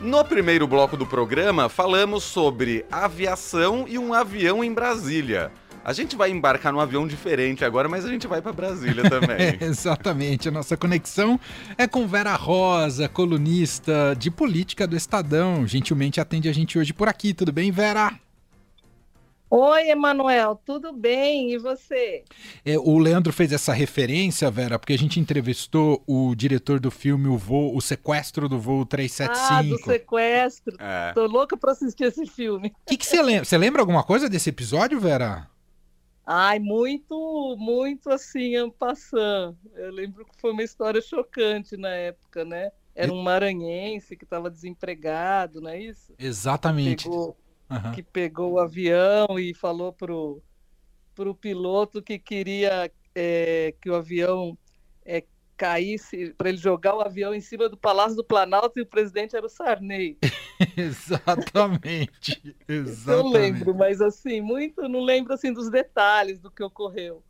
No primeiro bloco do programa, falamos sobre aviação e um avião em Brasília. A gente vai embarcar num avião diferente agora, mas a gente vai para Brasília também. é, exatamente. A nossa conexão é com Vera Rosa, colunista de política do Estadão. Gentilmente atende a gente hoje por aqui. Tudo bem, Vera? Oi, Emanuel, tudo bem? E você? É, o Leandro fez essa referência, Vera, porque a gente entrevistou o diretor do filme O Voo, O Sequestro do Voo 375. Ah, do sequestro. É. Tô louca pra assistir esse filme. O que você lembra? Você lembra alguma coisa desse episódio, Vera? Ai, muito, muito assim, ampassando. Eu lembro que foi uma história chocante na época, né? Era um maranhense que estava desempregado, não é isso? Exatamente. Pegou uhum. que pegou o avião e falou pro, pro piloto que queria é, que o avião é, caísse, para ele jogar o avião em cima do Palácio do Planalto e o presidente era o Sarney. exatamente, exatamente. Eu lembro, mas assim, muito, não lembro assim dos detalhes do que ocorreu.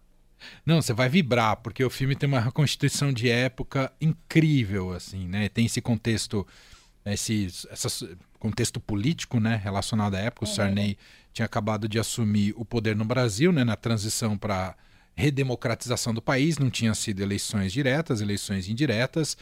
Não, você vai vibrar, porque o filme tem uma reconstituição de época incrível, assim, né? Tem esse contexto esse essa, contexto político né, relacionado à época. O uhum. Sarney tinha acabado de assumir o poder no Brasil, né, na transição para redemocratização do país, não tinha sido eleições diretas, eleições indiretas.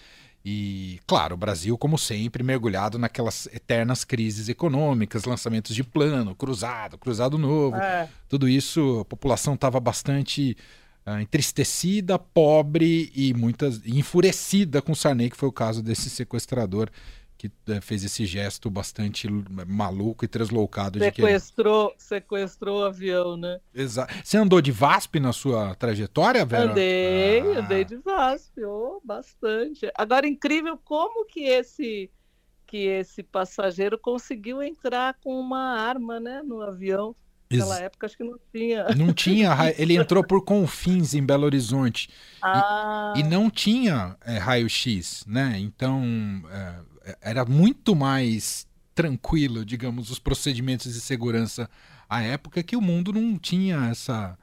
E, claro, o Brasil, como sempre, mergulhado naquelas eternas crises econômicas, lançamentos de plano, cruzado, cruzado novo. É. Tudo isso, a população estava bastante uh, entristecida, pobre e muitas e enfurecida com o Sarney, que foi o caso desse sequestrador que é, fez esse gesto bastante maluco e translocado. Sequestrou, de que... sequestrou o avião, né? Exato. Você andou de VASP na sua trajetória, Vera? Andei, ah. andei de VASP, oh, bastante. Agora, incrível como que esse que esse passageiro conseguiu entrar com uma arma, né, no avião. Naquela época acho que não tinha. Não tinha, ele entrou por Confins em Belo Horizonte. Ah. E, e não tinha é, raio-x, né? Então, é, era muito mais tranquilo, digamos, os procedimentos de segurança à época que o mundo não tinha essa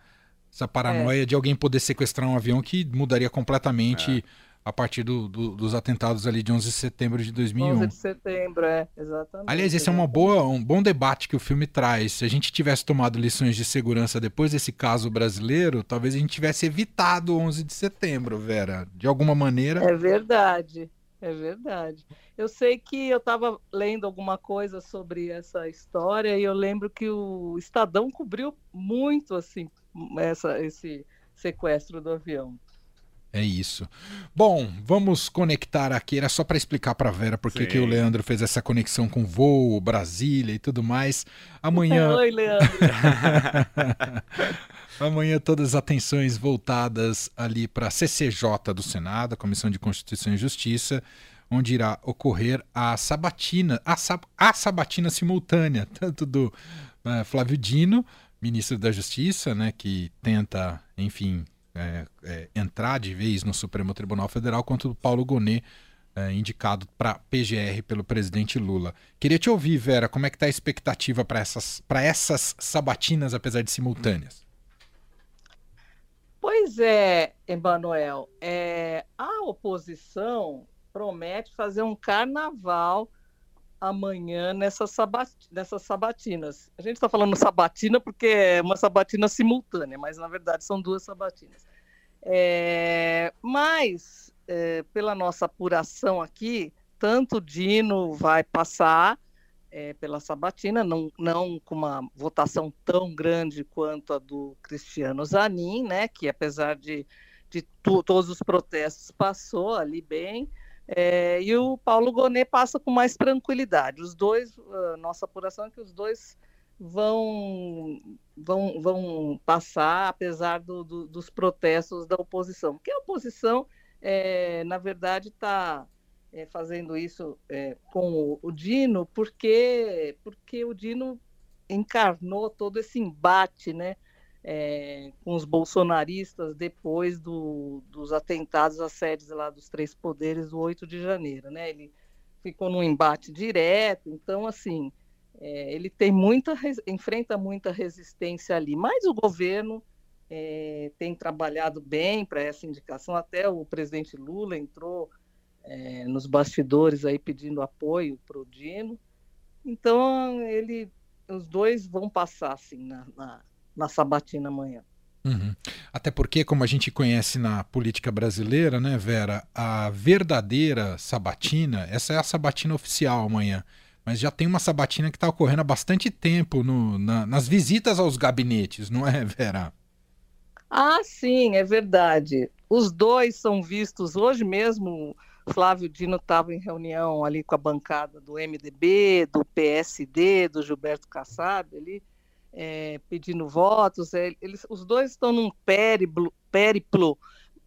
essa paranoia é. de alguém poder sequestrar um avião que mudaria completamente é. a partir do, do, dos atentados ali de 11 de setembro de 2001. 11 de setembro, é, exatamente. Aliás, esse é uma boa, um bom debate que o filme traz. Se a gente tivesse tomado lições de segurança depois desse caso brasileiro, talvez a gente tivesse evitado 11 de setembro, Vera. De alguma maneira. É verdade. É verdade. Eu sei que eu estava lendo alguma coisa sobre essa história e eu lembro que o Estadão cobriu muito assim essa, esse sequestro do avião. É isso. Bom, vamos conectar aqui. Era só para explicar para Vera por que o Leandro fez essa conexão com voo, Brasília e tudo mais. Amanhã. Oi, Leandro. Amanhã todas as atenções voltadas ali para a CCJ do Senado, a Comissão de Constituição e Justiça, onde irá ocorrer a sabatina, a, sab, a sabatina simultânea, tanto do uh, Flávio Dino, ministro da Justiça, né, que tenta, enfim, é, é, entrar de vez no Supremo Tribunal Federal, quanto do Paulo Gonet, é, indicado para PGR pelo presidente Lula. Queria te ouvir, Vera, como é que está a expectativa para essas, essas sabatinas, apesar de simultâneas? Pois é, Emanuel, é, a oposição promete fazer um carnaval amanhã nessas, nessas sabatinas. A gente está falando sabatina porque é uma sabatina simultânea, mas na verdade são duas sabatinas. É, mas, é, pela nossa apuração aqui, tanto o Dino vai passar é, pela Sabatina, não, não com uma votação tão grande quanto a do Cristiano Zanin, né, que apesar de, de todos os protestos passou ali bem, é, e o Paulo Gonet passa com mais tranquilidade. Os dois, nossa apuração é que os dois vão, vão, vão passar, apesar do, do, dos protestos da oposição, porque a oposição, é, na verdade, está é, fazendo isso é, com o, o, Dino, porque, porque o Dino encarnou todo esse embate né, é, com os bolsonaristas depois do, dos atentados às sedes lá dos três poderes do 8 de janeiro. Né? Ele ficou num embate direto, então, assim, é, ele tem muita, enfrenta muita resistência ali, mas o governo é, tem trabalhado bem para essa indicação, até o presidente Lula entrou é, nos bastidores aí pedindo apoio para o Dino. Então ele, os dois vão passar assim na, na, na sabatina amanhã. Uhum. Até porque, como a gente conhece na política brasileira, né, Vera, a verdadeira sabatina, essa é a sabatina oficial amanhã, mas já tem uma sabatina que está ocorrendo há bastante tempo no, na, nas visitas aos gabinetes, não é, Vera? Ah, sim, é verdade. Os dois são vistos hoje mesmo. Flávio Dino estava em reunião ali com a bancada do MDB, do PSD, do Gilberto Kassab, ali é, pedindo votos. É, eles, os dois estão num périplo, périplo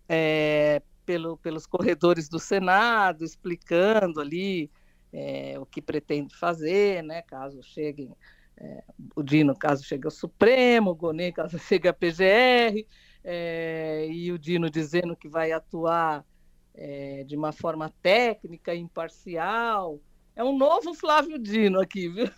é, pelo, pelos corredores do Senado, explicando ali é, o que pretende fazer, né, caso cheguem, é, o Dino, caso chegue ao Supremo, o Gonê, caso chegue à PGR, é, e o Dino dizendo que vai atuar de uma forma técnica, imparcial. É um novo Flávio Dino aqui, viu?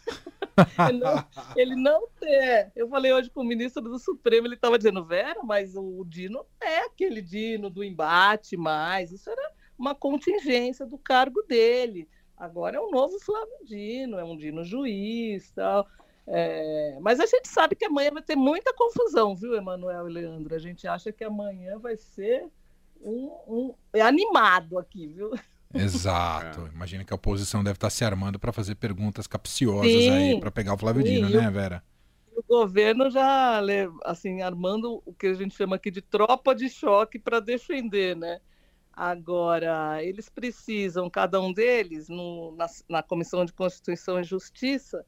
ele, não, tem. Eu falei hoje com o ministro do Supremo, ele estava dizendo, Vera, mas o Dino é aquele Dino do embate mais. Isso era uma contingência do cargo dele. Agora é um novo Flávio Dino, é um Dino juiz tal. É, mas a gente sabe que amanhã vai ter muita confusão, viu, Emanuel e Leandro? A gente acha que amanhã vai ser um, um é animado aqui, viu? Exato. É. Imagina que a oposição deve estar se armando para fazer perguntas capciosas sim, aí para pegar o Flávio sim, Dino, né, Vera? O governo já assim armando o que a gente chama aqui de tropa de choque para defender, né? Agora, eles precisam, cada um deles, no, na, na Comissão de Constituição e Justiça,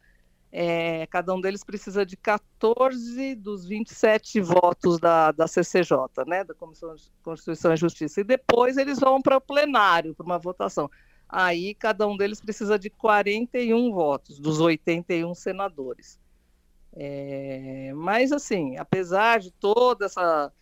é, cada um deles precisa de 14 dos 27 votos da, da CCJ, né, da Comissão de Constituição e Justiça, e depois eles vão para o plenário, para uma votação. Aí cada um deles precisa de 41 votos, dos 81 senadores. É, mas, assim, apesar de toda essa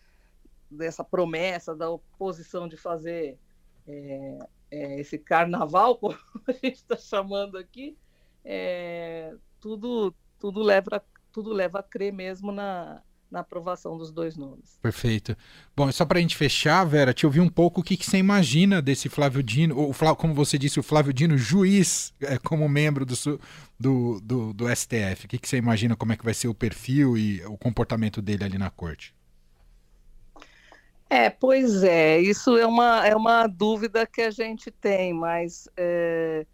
dessa promessa da oposição de fazer é, é, esse carnaval, como a gente está chamando aqui, é, tudo, tudo, leva, tudo leva a crer mesmo na, na aprovação dos dois nomes. Perfeito. Bom, só para a gente fechar, Vera, te ouvir um pouco o que, que você imagina desse Flávio Dino, ou como você disse, o Flávio Dino juiz é, como membro do, do, do, do STF. O que, que você imagina como é que vai ser o perfil e o comportamento dele ali na corte? É, pois é, isso é uma, é uma dúvida que a gente tem, mas é,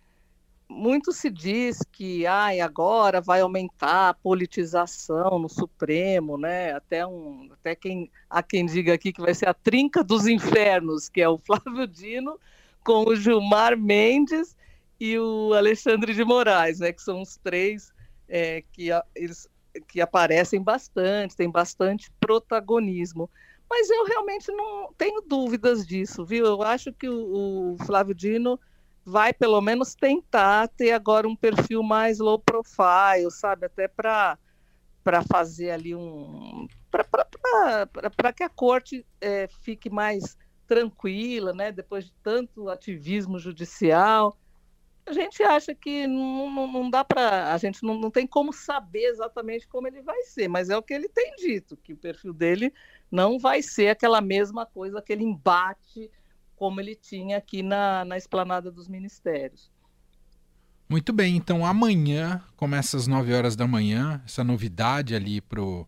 muito se diz que ai, agora vai aumentar a politização no Supremo, né? Até, um, até quem, há quem diga aqui que vai ser a trinca dos infernos, que é o Flávio Dino com o Gilmar Mendes e o Alexandre de Moraes, né? Que são os três é, que, eles, que aparecem bastante, têm bastante protagonismo. Mas eu realmente não tenho dúvidas disso, viu? Eu acho que o, o Flávio Dino vai pelo menos tentar ter agora um perfil mais low profile, sabe? Até para para fazer ali um para que a corte é, fique mais tranquila, né? Depois de tanto ativismo judicial, a gente acha que não, não, não dá para a gente não, não tem como saber exatamente como ele vai ser, mas é o que ele tem dito que o perfil dele não vai ser aquela mesma coisa, aquele embate como ele tinha aqui na, na esplanada dos ministérios. Muito bem, então amanhã começa às 9 horas da manhã, essa novidade ali para o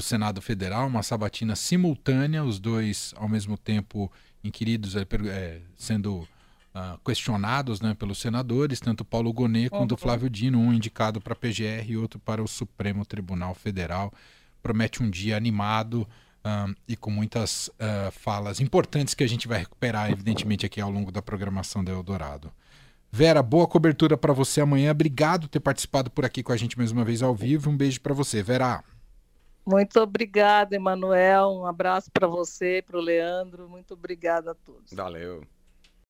Senado Federal, uma sabatina simultânea, os dois ao mesmo tempo inquiridos, é, sendo uh, questionados né, pelos senadores, tanto Paulo Gonet quanto uhum. Flávio Dino, um indicado para a PGR e outro para o Supremo Tribunal Federal. Promete um dia animado um, e com muitas uh, falas importantes que a gente vai recuperar, evidentemente, aqui ao longo da programação da Eldorado. Vera, boa cobertura para você amanhã. Obrigado por ter participado por aqui com a gente mais uma vez ao vivo. Um beijo para você, Vera. Muito obrigada, Emanuel. Um abraço para você, para o Leandro. Muito obrigada a todos. Valeu.